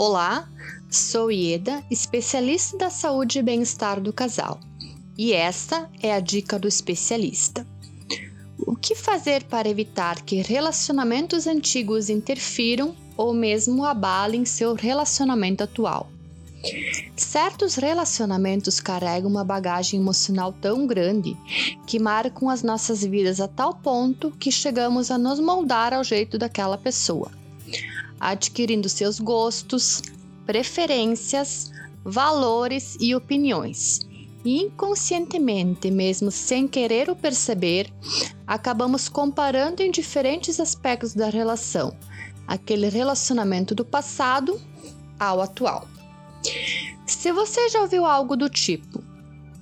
Olá, sou Ieda, especialista da saúde e bem-estar do casal. E esta é a dica do especialista. O que fazer para evitar que relacionamentos antigos interfiram ou mesmo abalem seu relacionamento atual? Certos relacionamentos carregam uma bagagem emocional tão grande que marcam as nossas vidas a tal ponto que chegamos a nos moldar ao jeito daquela pessoa, adquirindo seus gostos, preferências, valores e opiniões. Inconscientemente, mesmo sem querer o perceber, acabamos comparando em diferentes aspectos da relação aquele relacionamento do passado ao atual. Se você já ouviu algo do tipo: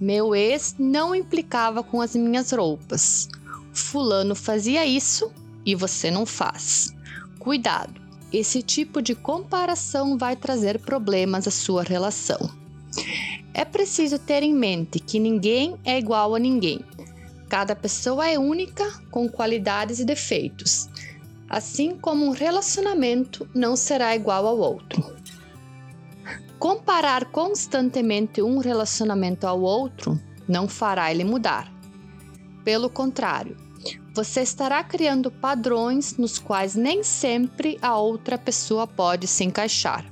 meu ex não implicava com as minhas roupas, Fulano fazia isso e você não faz. Cuidado, esse tipo de comparação vai trazer problemas à sua relação. É preciso ter em mente que ninguém é igual a ninguém. Cada pessoa é única, com qualidades e defeitos, assim como um relacionamento não será igual ao outro. Comparar constantemente um relacionamento ao outro não fará ele mudar. Pelo contrário, você estará criando padrões nos quais nem sempre a outra pessoa pode se encaixar.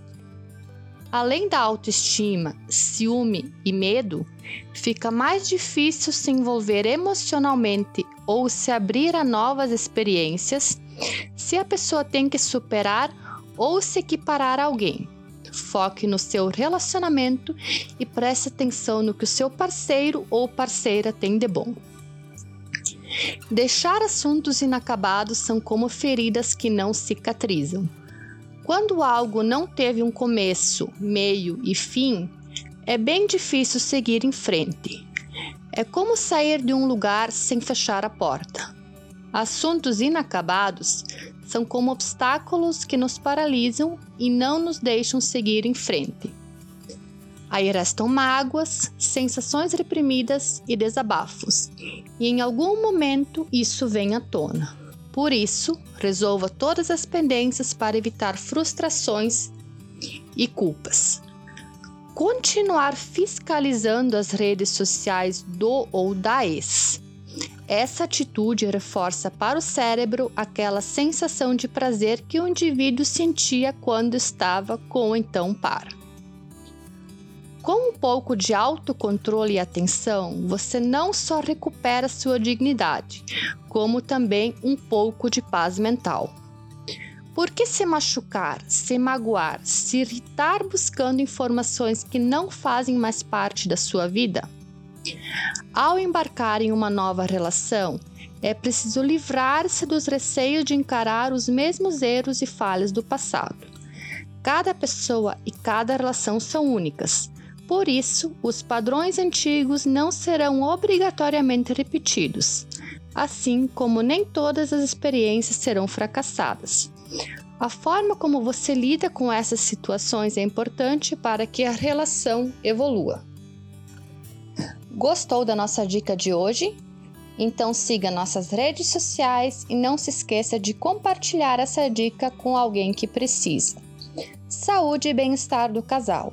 Além da autoestima, ciúme e medo, fica mais difícil se envolver emocionalmente ou se abrir a novas experiências se a pessoa tem que superar ou se equiparar a alguém foque no seu relacionamento e preste atenção no que o seu parceiro ou parceira tem de bom. Deixar assuntos inacabados são como feridas que não cicatrizam. Quando algo não teve um começo, meio e fim, é bem difícil seguir em frente. É como sair de um lugar sem fechar a porta. Assuntos inacabados são como obstáculos que nos paralisam e não nos deixam seguir em frente. Aí restam mágoas, sensações reprimidas e desabafos, e em algum momento isso vem à tona. Por isso, resolva todas as pendências para evitar frustrações e culpas. Continuar fiscalizando as redes sociais do ou da ex essa atitude reforça para o cérebro aquela sensação de prazer que o indivíduo sentia quando estava com o então par. Com um pouco de autocontrole e atenção, você não só recupera sua dignidade, como também um pouco de paz mental. Por que se machucar, se magoar, se irritar buscando informações que não fazem mais parte da sua vida? Ao embarcar em uma nova relação, é preciso livrar-se dos receios de encarar os mesmos erros e falhas do passado. Cada pessoa e cada relação são únicas, por isso, os padrões antigos não serão obrigatoriamente repetidos, assim como nem todas as experiências serão fracassadas. A forma como você lida com essas situações é importante para que a relação evolua. Gostou da nossa dica de hoje? Então siga nossas redes sociais e não se esqueça de compartilhar essa dica com alguém que precisa. Saúde e bem-estar do casal,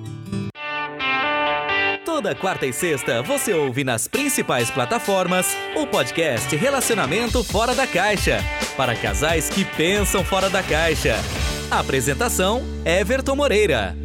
Toda quarta e sexta você ouve nas principais plataformas o podcast Relacionamento Fora da Caixa para casais que pensam fora da caixa. Apresentação: Everton Moreira.